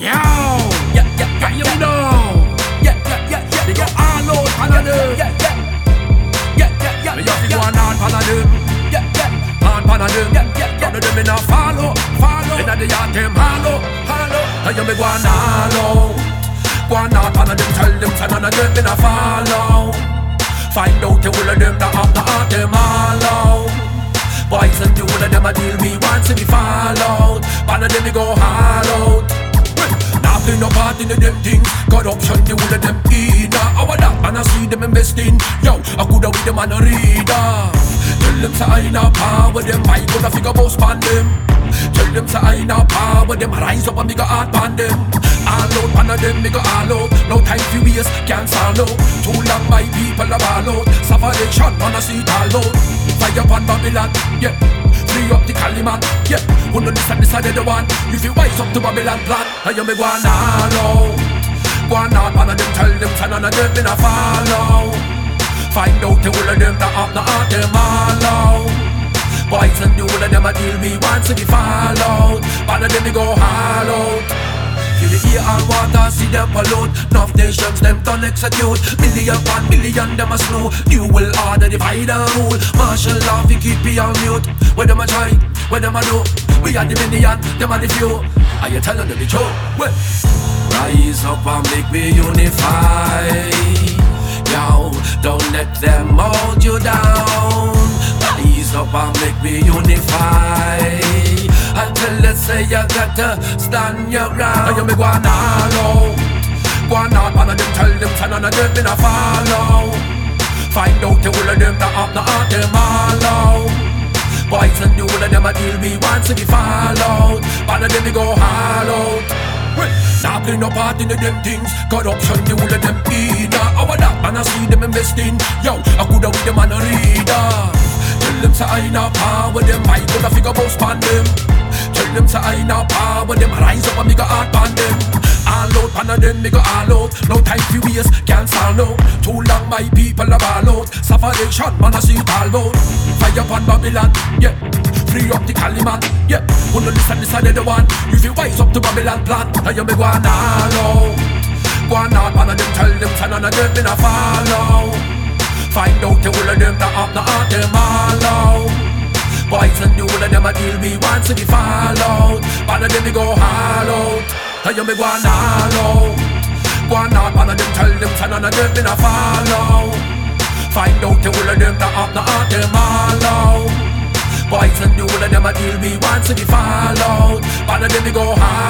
Yo, yeah, yeah, yeah, you know. Yeah, yeah, yeah, yeah. They go all out pan them. Yeah, yeah. Yeah, yeah, yeah. Have go on them. Yeah, yeah. Yeah, yeah. None of them in a follow, follow. Inna the them hollow, hollow. And you me go all. Go on hard pan them. Tell them say none of them in a follow. Find out the whole them that have the them out. Boys and the whole of them a deal me once if me fall out. Them me go out. Now play no part in the them things Corruption, the whole of them either. Our that man I see them investing. Yo, I coulda with them and a reader. Tell them say I no power them I gonna figure boss pan them. Tell them say I no power them Rise up and me go hard pan them. All out pan of them me go all out. No time for waste, can't solve no Too long my people are all out. Man I see it all out. Fire upon Babylon, yeah. Free up the Caliman, yeah. Who know this this and the one. If you wise up to Babylon plan And you me go on out Go on out, one of them tell them none of them in a follow. Find out the whole of them that have the heart them all out Boys and the whole of them a deal me once you fall out One of them me go out Feel the air and water, see them pollute. Enough nations, them done execute. Million upon million, them a slow New will order, divide and rule. Martial law, we keep it on mute. When them a try, when them a do We are the million, them are the few. Are you telling them the truth? Well, Rise up and make me unify. Yo, don't let them hold you down. Rise up and make me unify. Until they say you got to stand your ground. And you me go on all Go on out, one of them tell them none of them in a follow. Find out the whole of them that have the heart them all out Boys and the whole of them a deal once if you fall out One of them me go well, now play no part in the them things. Corruption, the whole of them either. Our that man? I see them investing. Yo, I coulda with them and a reader Tell them say I no power them. I gonna figure boss pan them. Tell them say I no power them. Rise up and me go hard pan them All out pan of them me go all out. No time for waste, can't solve no Too long my people are all out. Salvation, man I see it all out Fire upon Babylon, yeah. Free up the Caliman, yeah. This and this and the one If you wise up to Babylon plan Now you me go on all out. Go on out, one of them tell them none of them in a follow. Find out the whole of them that have the heart them all out. Boys and the whole of them a deal me once you fall out One of them me go all out Now you me go on out. Go on one of them tell them none of them in a follow. Find out the whole of them that have the heart them all out. Boys and the whole of them a deal me once fall out One of them me go out